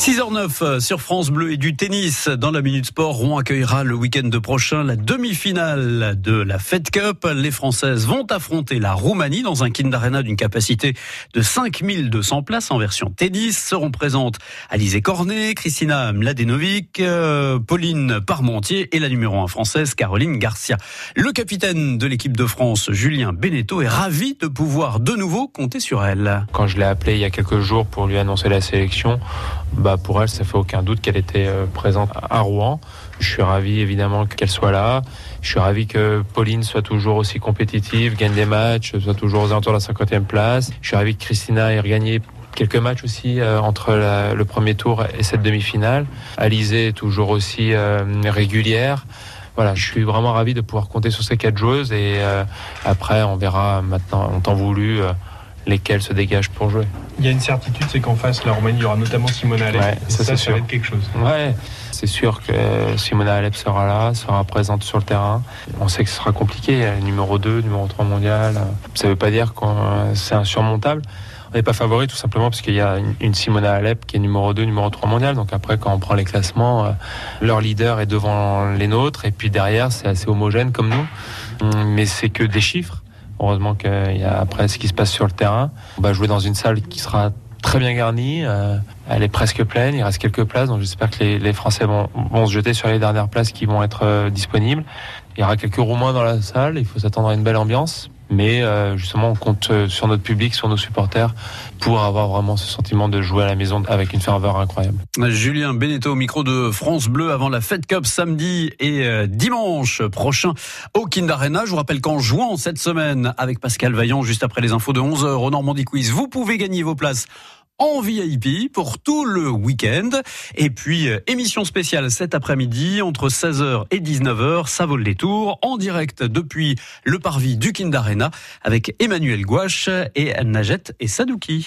6h09 sur France Bleu et du tennis. Dans la Minute Sport, Rouen accueillera le week-end prochain la demi-finale de la Fed Cup. Les Françaises vont affronter la Roumanie dans un Kind Arena d'une capacité de 5200 places en version tennis. Seront présentes Alizé Cornet, Christina Mladenovic, euh, Pauline Parmentier et la numéro 1 française Caroline Garcia. Le capitaine de l'équipe de France, Julien Beneteau, est ravi de pouvoir de nouveau compter sur elle. Quand je l'ai appelé il y a quelques jours pour lui annoncer la sélection, bah pour elle, ça fait aucun doute qu'elle était euh, présente à Rouen. Je suis ravi évidemment qu'elle soit là. Je suis ravi que Pauline soit toujours aussi compétitive, gagne des matchs, soit toujours aux alentours de la 50e place. Je suis ravi que Christina ait regagné quelques matchs aussi euh, entre le premier tour et cette demi-finale. Alizé est toujours aussi euh, régulière. Voilà, je suis vraiment ravi de pouvoir compter sur ces quatre joueuses et après on verra maintenant en temps voulu lesquels se dégagent pour jouer. Il y a une certitude, c'est qu'en face, la Roumanie, il y aura notamment Simona Alep. Ouais, ça, ça, ça va être quelque chose. Ouais, c'est sûr que Simona Alep sera là, sera présente sur le terrain. On sait que ce sera compliqué, numéro 2, numéro 3 mondial. Ça ne veut pas dire que c'est insurmontable. On n'est pas favori tout simplement parce qu'il y a une Simona Alep qui est numéro 2, numéro 3 mondial. Donc après, quand on prend les classements, euh, leur leader est devant les nôtres. Et puis derrière, c'est assez homogène comme nous. Mais c'est que des chiffres. Heureusement qu'il y a après ce qui se passe sur le terrain. On va jouer dans une salle qui sera très bien garnie. Euh, elle est presque pleine. Il reste quelques places. Donc j'espère que les, Français vont, vont, se jeter sur les dernières places qui vont être euh, disponibles. Il y aura quelques Roumains dans la salle. Il faut s'attendre à une belle ambiance. Mais euh, justement, on compte sur notre public, sur nos supporters, pour avoir vraiment ce sentiment de jouer à la maison avec une ferveur incroyable. Julien Beneteau au micro de France Bleu avant la Fed Cup samedi et euh, dimanche prochain au Kind Arena. Je vous rappelle qu'en jouant cette semaine avec Pascal Vaillant, juste après les infos de 11h au Normandie Quiz, vous pouvez gagner vos places en VIP pour tout le week-end. Et puis, euh, émission spéciale cet après-midi entre 16h et 19h. Ça vaut les tours en direct depuis le parvis du Kind Arena avec Emmanuel Gouache et Najette et Sadouki.